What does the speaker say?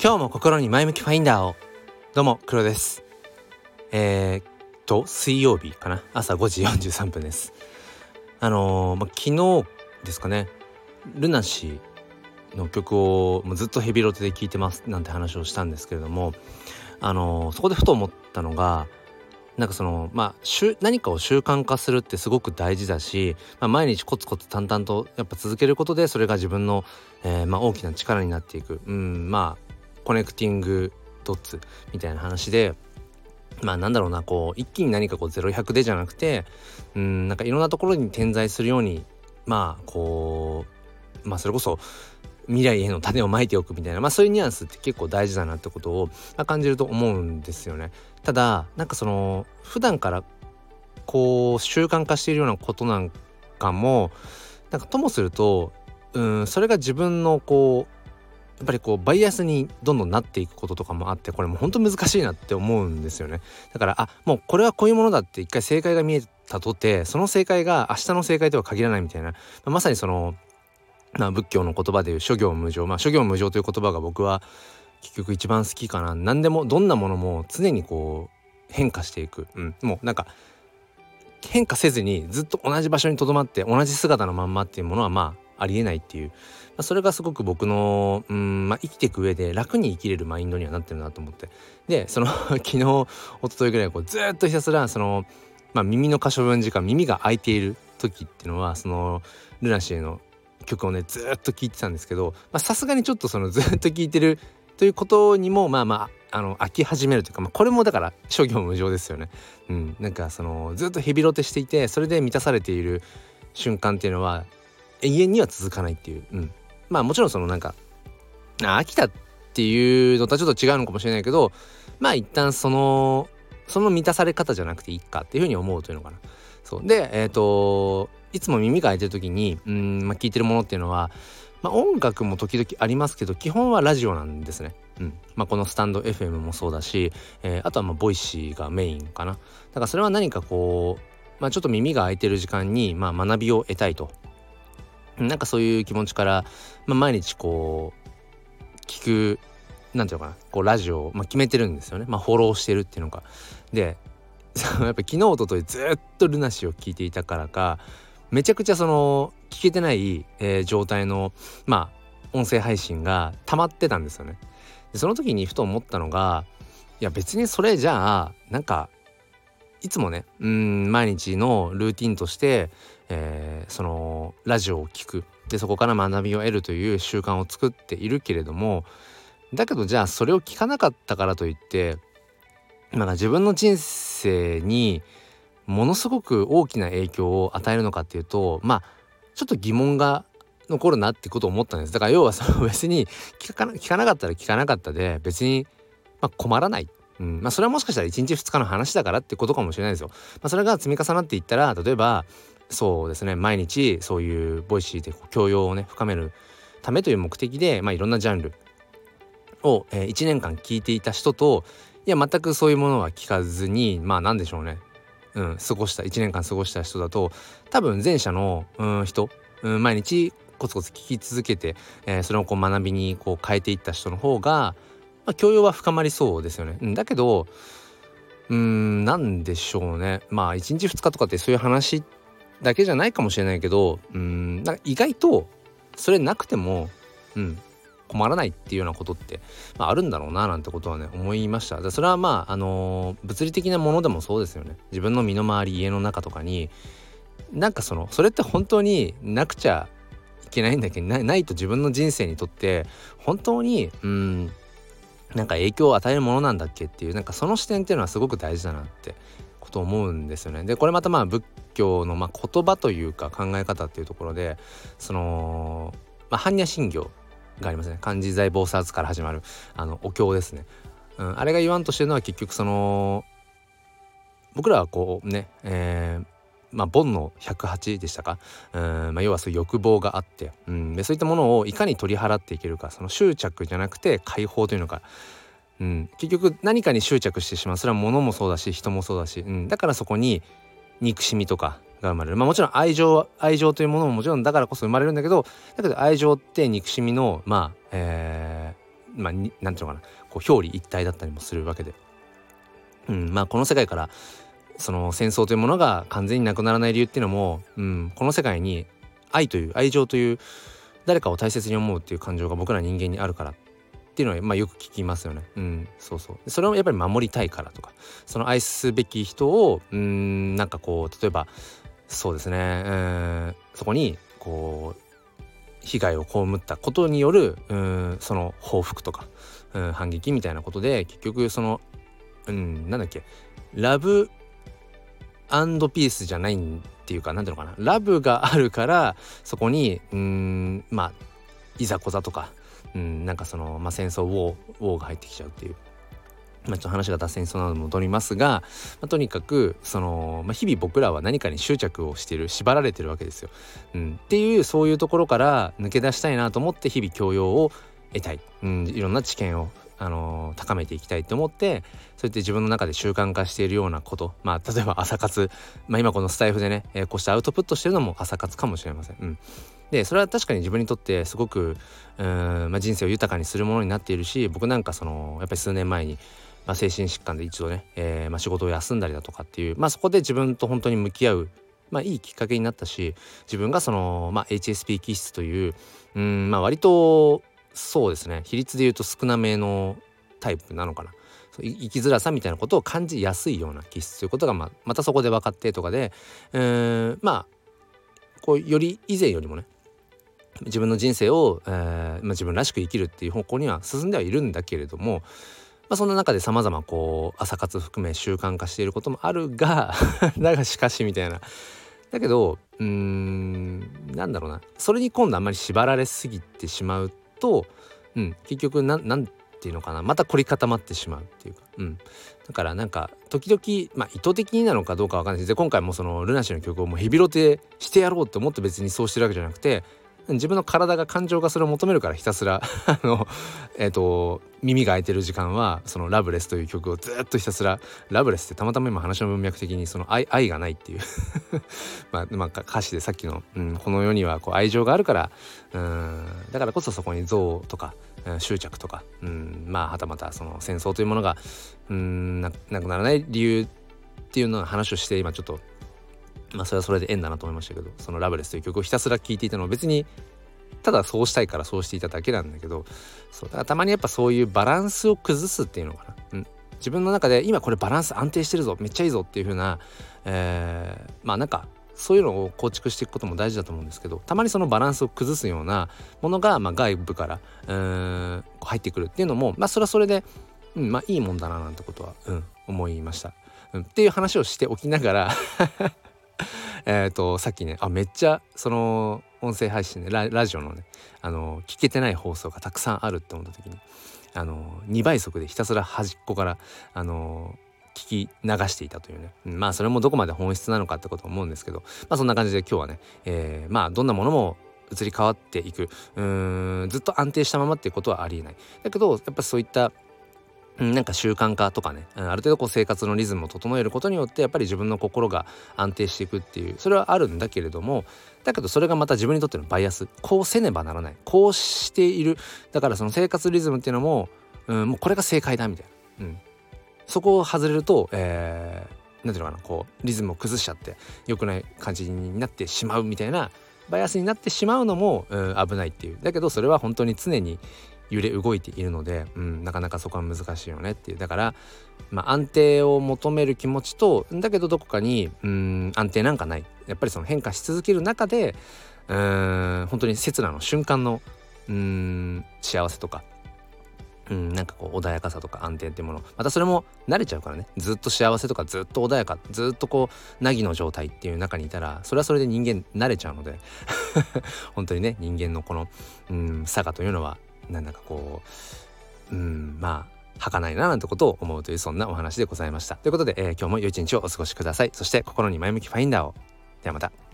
今日も心に前向きファインダーを。どうも黒です。えー、っと水曜日かな。朝5時43分です。あのー、ま昨日ですかね。ルナシーの曲をもうずっとヘビロテで聴いてますなんて話をしたんですけれどもあのー、そこでふと思ったのがなんかそのまあ何かを習慣化するってすごく大事だし、まあ、毎日コツコツ淡々とやっぱ続けることでそれが自分の、えー、まあ、大きな力になっていく、うん、まあコネクティングドッツみたいな話でまあなんだろうなこう一気に何かこう0100でじゃなくてうんなんかいろんなところに点在するようにまあこうまあそれこそ未来への種をまいておくみたいな、まあ、そういうニュアンスって結構大事だなってことを、まあ、感じると思うんですよね。ただなんかその普段からこう習慣化しているようなことなんかもなんかともするとうんそれが自分のこうやっぱりこうバイアスにどんどんなっていくこととかもあってこれも本当難しいなって思うんですよね。だからあもうこれはこういうものだって一回正解が見えたとてその正解が明日の正解とは限らないみたいな、まさにその、まあ、仏教の言葉でいう諸行無常まあ諸行無常という言葉が僕は結局一番好きかな。何でもどんなものも常にこう変化していく、うん、もうなんか変化せずにずっと同じ場所にとどまって同じ姿のまんまっていうものはまあありえないっていう、まあ、それがすごく僕のうん、まあ、生きていく上で楽に生きれるマインドにはなってるなと思ってでその 昨日一昨日ぐらいこうずっとひたすらその、まあ、耳の可処分時間耳が開いている時っていうのはそのルナシーの曲をねずっと聴いてたんですけどさすがにちょっとその ずっと聴いてるということにもまあまああの飽き始めるというか、まあ、これもだから諸行無常ですよね。うん、なんかそのずっとヘビロテしていてそれで満たされている瞬間っていうのは永遠には続かないっていう、うん、まあもちろんそのなんか飽きたっていうのとはちょっと違うのかもしれないけどまあ一旦そのその満たされ方じゃなくていいかっていうふうに思うというのかな。そうでえっ、ー、といつも耳が開いてる時にうん、まあ、聞いてるものっていうのは、まあ、音楽も時々ありますけど基本はラジオなんですね。うんまあ、このスタンド FM もそうだし、えー、あとはまあボイシーがメインかな。だからそれは何かこう、まあ、ちょっと耳が空いてる時間に、まあ、学びを得たいとなんかそういう気持ちから、まあ、毎日こう聞くなんていうのかなこうラジオを、まあ、決めてるんですよね、まあ、フォローしてるっていうのが。で やっぱ昨日おとといずっと LUNA SEA を聞いていたからかめちゃくちゃその聞けてない、えー、状態のまあ音声配信が溜まってたんですよね。でその時にふと思ったのがいや別にそれじゃあなんかいつもねうん毎日のルーティンとして、えー、そのラジオを聴く。でそこから学びを得るという習慣を作っているけれどもだけどじゃあそれを聞かなかったからといってなんか自分の人生にものすごく大きな影響を与えるのかっていうとまあちょっと疑問が残るなってことを思ったんです。だから要はその別に聞かな聞かなかったら聞かなかったで別に、まあ、困らない。うん。まあ、それはもしかしたら1日2日の話だからってことかもしれないですよ。まあ、それが積み重なっていったら例えばそうですね。毎日そういうボイシーで教養をね深めるためという目的で、まあ、いろんなジャンルを、えー、1年間聞いていた人といや全くそういうものは聞かずにまあ何でしょうね、うん、過ごした1年間過ごした人だと多分前者の、うん、人、うん、毎日コツコツ聞き続けて、えー、それをこう学びにこう変えていった人の方がまあ、教養は深まりそうですよね。うん、だけどうーんなんでしょうね。まあ1日2日とかってそういう話ってだけじゃないかもしれないけどうんなんか意外とそれなくてもうん困らないっていうようなことって、まあ、あるんだろうななんてことはね思いました。それはまああのー、物理的なものでもそうですよね。自分の身の回り家の中とかになんかそのそれって本当になくちゃいけないんだけ？どないと自分の人生にとって本当にうんなんか影響を与えるものなんだっけっていうなんかその視点っていうのはすごく大事だなってと思うんですよね。でこれまたまあ仏教のま言葉というか考え方っていうところでその、まあ、般若心経がありますね。漢字財菩薩から始まるあのお経ですね、うん、あれが言わんとしてるのは結局その僕らはこうね、えー、まあ、煩悩108でしたか？うん、まあ、要はそういう欲望があって、うん、でそういったものをいかに取り払っていけるかその執着じゃなくて解放というのか、うん、結局何かに執着してしまう。それは物もそうだし人もそうだし、うん、だからそこに憎しみとかが生まれる。まあもちろん愛情愛情というものももちろんだからこそ生まれるんだけどだけど愛情って憎しみのまあ、えー、まあ何て言うのかな。こう表裏一体だったりもするわけで、うん、まあこの世界からその戦争というものが完全になくならない理由っていうのも、うん、この世界に愛という愛情という誰かを大切に思うっていう感情が僕ら人間にあるから。っていうのは、まあ、よく聞きますよね。うん、そうそう。それをやっぱり守りたいからとか。その愛すべき人をうんなんかこう例えばそうですね、うん、そこにこう被害を被ったことによるうんその報復とか、うん、反撃みたいなことで結局その、うん、なんだっけラブアンドピースじゃないっていうか何ていうのかな。ラブがあるからそこにうんまあいざこざとか、うん、なんかその、まあ、戦争ウォーウォーが入ってきちゃうっていう。まあ、ちょっと話が脱線しそうなので戻りますが、まあ、とにかくその、まあ、日々僕らは何かに執着をしている縛られてるわけですよ、うん。っていうそういうところから抜け出したいなと思って日々教養を得たい、うん、いろんな知見をあのー、高めていきたいと思ってそうやって自分の中で習慣化しているようなことまあ例えば朝活、まあ、今このスタイフでね、えー、こうしてアウトプットしてるのも朝活かもしれません。うん、でそれは確かに自分にとってすごくうん、まあ、人生を豊かにするものになっているし僕なんかそのやっぱり数年前に、まあ、精神疾患で一度ね、えーまあ、仕事を休んだりだとかっていう、まあ、そこで自分と本当に向き合うまあ、いいきっかけになったし自分がその、まあ、HSP 気質といううん、まあ、割とそうですね。比率で言うと少なめのタイプなのかな。生きづらさみたいなことを感じやすいような気質ということがままたそこで分かってとかで、えー、まあこうより以前よりもね自分の人生を、えまあ、自分らしく生きるっていう方向には進んではいるんだけれども、まあ、そんな中でさまざまこう朝活含め習慣化していることもあるが だがしかしみたいな。だけどうーんなんだろうな。それに今度あんまり縛られすぎてしまうと、うん、結局何ていうのかなまた凝り固まってしまうっていうか、うん、だからなんか時々、まあ、意図的になのかどうかわかんないです。で今回もそのルナシの曲をもうヘビロテしてやろうって思って別にそうしてるわけじゃなくて自分の体が感情がそれを求めるからひたすら あのえっ、ー、と耳が開いてる時間はその「ラブレス」という曲をずっとひたすら「ラブレス」ってたまたま今話の文脈的にその愛愛がないっていう。まあ、まあ、歌詞でさっきの、うん、この世にはこう愛情があるからうんだからこそそこに憎悪とか執着とか、うん、まあはたまたその戦争というものがうんなくならない理由っていうのを話をして今ちょっとまあそれはそれで縁だなと思いましたけどその「ラブレス」という曲をひたすら聴いていたのは別にただそうしたいからそうしていただけなんだけどそうだからたまにやっぱそういうバランスを崩すっていうのかな、うん、自分の中で今これバランス安定してるぞめっちゃいいぞっていう風な、えー、まあなんかそういうのを構築していくことも大事だと思うんですけどたまにそのバランスを崩すようなものが、まあ、外部からうん入ってくるっていうのもまあそれはそれで、うん、まあいいもんだななんてことは、うん、思いました。うん、っていう話をしておきながら えっとさっきねあめっちゃその音声配信でララジオのねあの聞けてない放送がたくさんあるって思った時にあの2倍速でひたすら端っこからあの聞き流していたというね、まあそれもどこまで本質なのかってこと思うんですけどまあそんな感じで今日はね、えー、まあどんなものも移り変わっていく。うんずっと安定したままっていうことはありえない。だけどやっぱそういったなんか習慣化とかねある程度こう生活のリズムを整えることによってやっぱり自分の心が安定していくっていうそれはあるんだけれどもだけどそれがまた自分にとってのバイアスこうせねばならないこうしている。だからその生活リズムっていうのも、うん、もうこれが正解だみたいな、うん、そこを外れると、えー、なんていうのかなこうリズムを崩しちゃって良くない感じになってしまうみたいなバイアスになってしまうのも、うん、危ないっていう。だけどそれは本当に常に揺れ動いているので、うん、なかなかそこは難しいよねっていう。だから、まあ、安定を求める気持ちとだけどどこかにうん安定なんかない。やっぱりその変化し続ける中でうん本当に刹那の瞬間のうん幸せとかうん、なんかこう穏やかさとか安定っていうもの。またそれも慣れちゃうからね。ずっと幸せとかずっと穏やかずっとこう凪の状態っていう中にいたらそれはそれで人間慣れちゃうので 本当にね人間のこの、うん、差がというのはなんだかこううんまあ儚いななんてことを思うというそんなお話でございました。ということで、えー、今日も良い一日をお過ごしください。そして心に前向きファインダーを。ではまた。